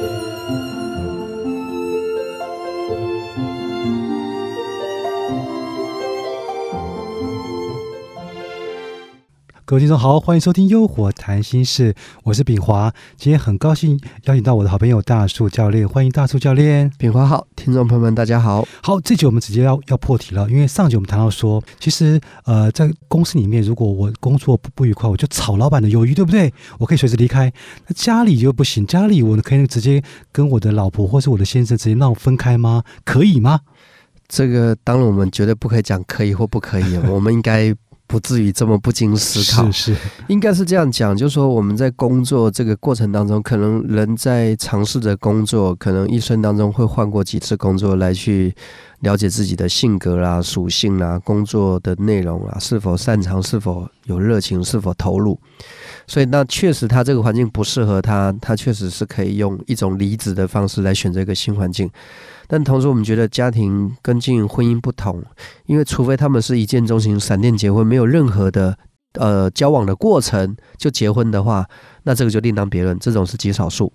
Música 各位听众好，欢迎收听《优活谈心事》，我是炳华。今天很高兴邀请到我的好朋友大树教练，欢迎大树教练。炳华好，听众朋友们大家好。好，这集我们直接要要破题了，因为上集我们谈到说，其实呃，在公司里面，如果我工作不不愉快，我就炒老板的鱿鱼，对不对？我可以随时离开。那家里就不行，家里我可以直接跟我的老婆或是我的先生直接闹分开吗？可以吗？这个当然我们绝对不可以讲可以或不可以，我们应该。不至于这么不经思考，是是，应该是这样讲，就是说我们在工作这个过程当中，可能人在尝试着工作，可能一生当中会换过几次工作，来去了解自己的性格啦、属性啦、工作的内容啊，是否擅长、是否有热情、是否投入。所以，那确实他这个环境不适合他，他确实是可以用一种离职的方式来选择一个新环境。但同时，我们觉得家庭跟经营婚姻不同，因为除非他们是一见钟情、闪电结婚，没有任何的呃交往的过程就结婚的话，那这个就另当别论，这种是极少数。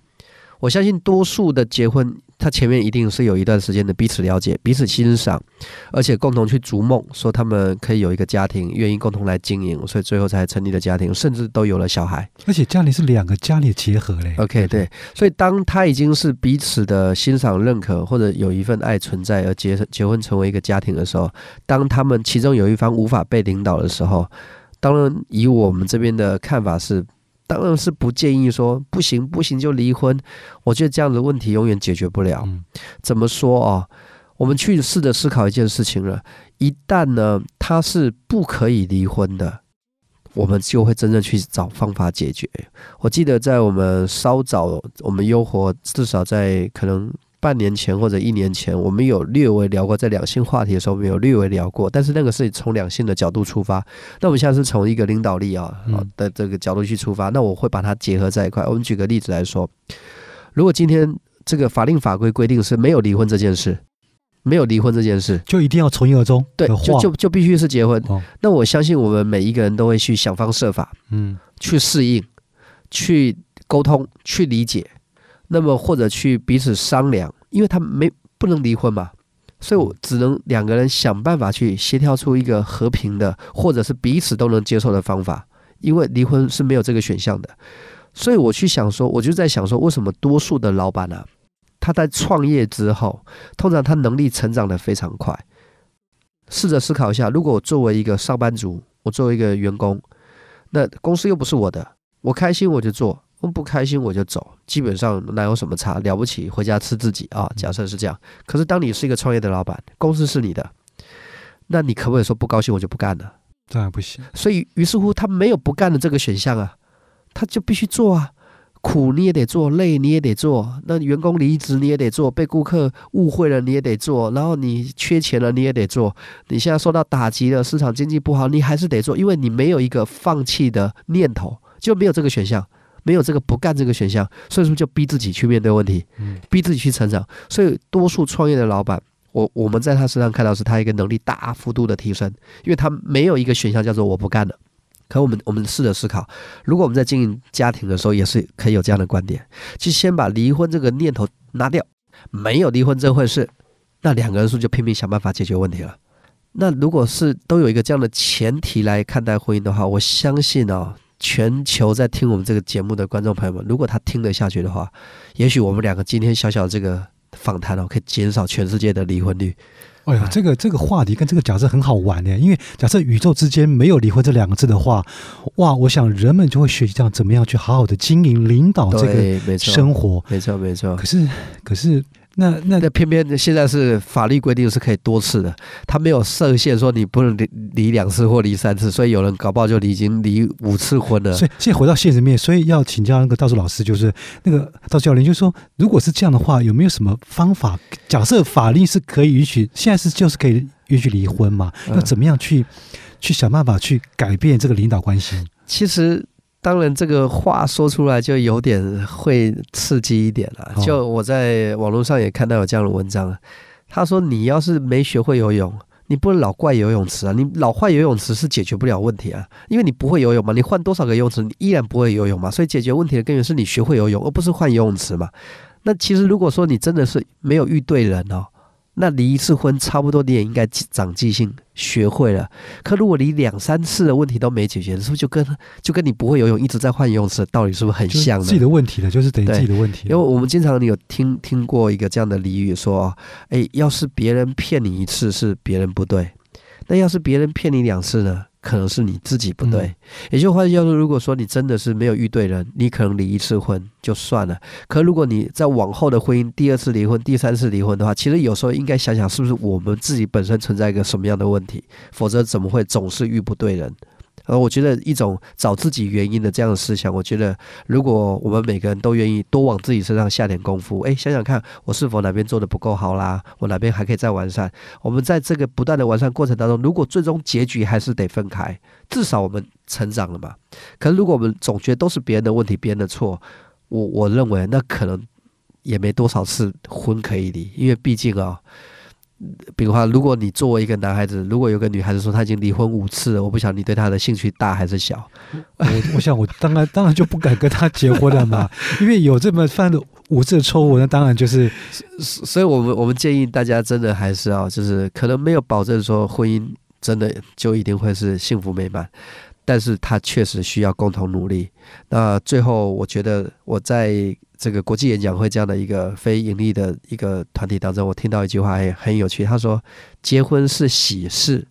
我相信多数的结婚。他前面一定是有一段时间的彼此了解、彼此欣赏，而且共同去逐梦，说他们可以有一个家庭，愿意共同来经营，所以最后才成立了家庭，甚至都有了小孩。而且家里是两个家里结合嘞。OK，对，所以当他已经是彼此的欣赏、认可，或者有一份爱存在而结结婚成为一个家庭的时候，当他们其中有一方无法被领导的时候，当然以我们这边的看法是。当然是不建议说不行不行就离婚，我觉得这样的问题永远解决不了。怎么说啊？我们去试着思考一件事情了。一旦呢，他是不可以离婚的，我们就会真正去找方法解决。我记得在我们稍早，我们优活至少在可能。半年前或者一年前，我们有略微聊过在两性话题的时候，我们有略微聊过，但是那个是从两性的角度出发。那我们现在是从一个领导力啊的这个角度去出发，那我会把它结合在一块。我们举个例子来说，如果今天这个法令法规规定是没有离婚这件事，没有离婚这件事，就一定要从一而终，对，就就就必须是结婚。那我相信我们每一个人都会去想方设法，嗯，去适应，去沟通，去理解。那么或者去彼此商量，因为他没不能离婚嘛，所以我只能两个人想办法去协调出一个和平的，或者是彼此都能接受的方法。因为离婚是没有这个选项的，所以我去想说，我就在想说，为什么多数的老板呢，他在创业之后，通常他能力成长的非常快。试着思考一下，如果我作为一个上班族，我作为一个员工，那公司又不是我的，我开心我就做。我不开心我就走，基本上哪有什么差了不起？回家吃自己啊！假设是这样，可是当你是一个创业的老板，公司是你的，那你可不可以说不高兴我就不干了？当然不行。所以于是乎他没有不干的这个选项啊，他就必须做啊，苦你也得做，累你也得做。那员工离职你也得做，被顾客误会了你也得做，然后你缺钱了你也得做。你现在受到打击了，市场经济不好，你还是得做，因为你没有一个放弃的念头，就没有这个选项。没有这个不干这个选项，所以说就逼自己去面对问题，逼自己去成长。所以多数创业的老板，我我们在他身上看到是他一个能力大幅度的提升，因为他没有一个选项叫做我不干了。可我们我们试着思考，如果我们在经营家庭的时候，也是可以有这样的观点，就先把离婚这个念头拿掉，没有离婚这回事，那两个人是不是就拼命想办法解决问题了？那如果是都有一个这样的前提来看待婚姻的话，我相信啊。全球在听我们这个节目的观众朋友们，如果他听得下去的话，也许我们两个今天小小这个访谈哦，可以减少全世界的离婚率。哎呀，这个这个话题跟这个假设很好玩呢，因为假设宇宙之间没有离婚这两个字的话，哇，我想人们就会学习这样怎么样去好好的经营、领导这个生活。没错，没错。可是，可是。那那那偏偏现在是法律规定是可以多次的，他没有设限说你不能离离两次或离三次，所以有人搞不好就已经离五次婚了。所以现在回到现实面，所以要请教那个道士老师，就是那个道教练，就是说，如果是这样的话，有没有什么方法？假设法律是可以允许，现在是就是可以允许离婚嘛？要怎么样去去想办法去改变这个领导关系？其实。当然，这个话说出来就有点会刺激一点了。就我在网络上也看到有这样的文章，他说：“你要是没学会游泳，你不能老怪游泳池啊！你老换游泳池是解决不了问题啊，因为你不会游泳嘛。你换多少个游泳池，你依然不会游泳嘛。所以解决问题的根源是你学会游泳，而不是换游泳池嘛。那其实如果说你真的是没有遇对人哦，那离一次婚差不多你也应该长记性，学会了。可如果你两三次的问题都没解决，是不是就跟就跟你不会游泳一直在换游泳池的道理是不是很像呢？自己的问题了，就是等于自己的问题。因为我们经常有听听过一个这样的俚语，说，哎，要是别人骗你一次是别人不对，那要是别人骗你两次呢，可能是你自己不对。嗯也就换句话说，如果说你真的是没有遇对人，你可能离一次婚就算了。可如果你在往后的婚姻第二次离婚、第三次离婚的话，其实有时候应该想想，是不是我们自己本身存在一个什么样的问题，否则怎么会总是遇不对人？而我觉得一种找自己原因的这样的思想，我觉得如果我们每个人都愿意多往自己身上下点功夫，哎，想想看，我是否哪边做的不够好啦，我哪边还可以再完善。我们在这个不断的完善过程当中，如果最终结局还是得分开，至少我们成长了嘛。可是如果我们总觉得都是别人的问题、别人的错，我我认为那可能也没多少次婚可以离，因为毕竟啊、比如话，如果你作为一个男孩子，如果有个女孩子说她已经离婚五次了，我不晓得你对她的兴趣大还是小。我我想我当然当然就不敢跟她结婚了嘛，因为有这么犯了五次的错误，那当然就是所以我们我们建议大家真的还是要，就是可能没有保证说婚姻真的就一定会是幸福美满，但是它确实需要共同努力。那最后，我觉得我在这个国际演讲会这样的一个非盈利的一个团体当中，我听到一句话也很有趣，他说：“结婚是喜事，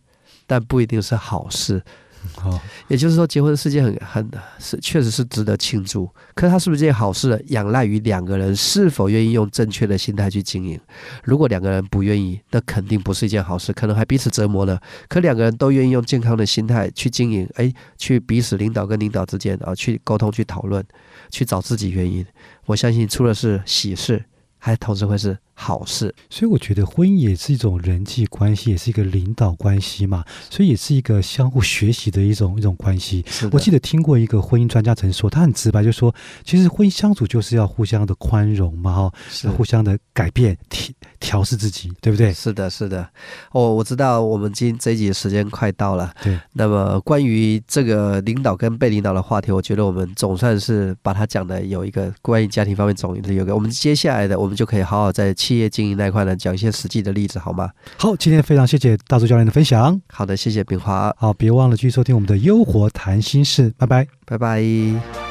但不一定是好事。” 哦，也就是说，结婚是件很很是确实是值得庆祝，可是它是不是件好事？仰赖于两个人是否愿意用正确的心态去经营。如果两个人不愿意，那肯定不是一件好事，可能还彼此折磨呢。可两个人都愿意用健康的心态去经营，哎，去彼此领导跟领导之间啊，去沟通、去讨论、去找自己原因。我相信，除了是喜事，还同时会是好事。所以我觉得婚姻也是一种人际关系，也是一个领导关系嘛，所以也是一个相互学习的一种一种关系。是我记得听过一个婚姻专家曾说，他很直白，就说其实婚姻相处就是要互相的宽容嘛，哈，是互相的改变、调调试自己，对不对？是的，是的。哦，我知道我们今这一集的时间快到了。对，那么关于这个领导跟被领导的话题，我觉得我们总算是把它讲的有一个关于家庭方面总有一个。我们接下来的，我们就可以好好在企业经营那一块呢讲一些实际的例子，好吗？好，今天非常谢谢大周教练的分享。好的，谢谢炳华，好，别忘了继续收听我们的优活谈心事，拜拜。拜拜。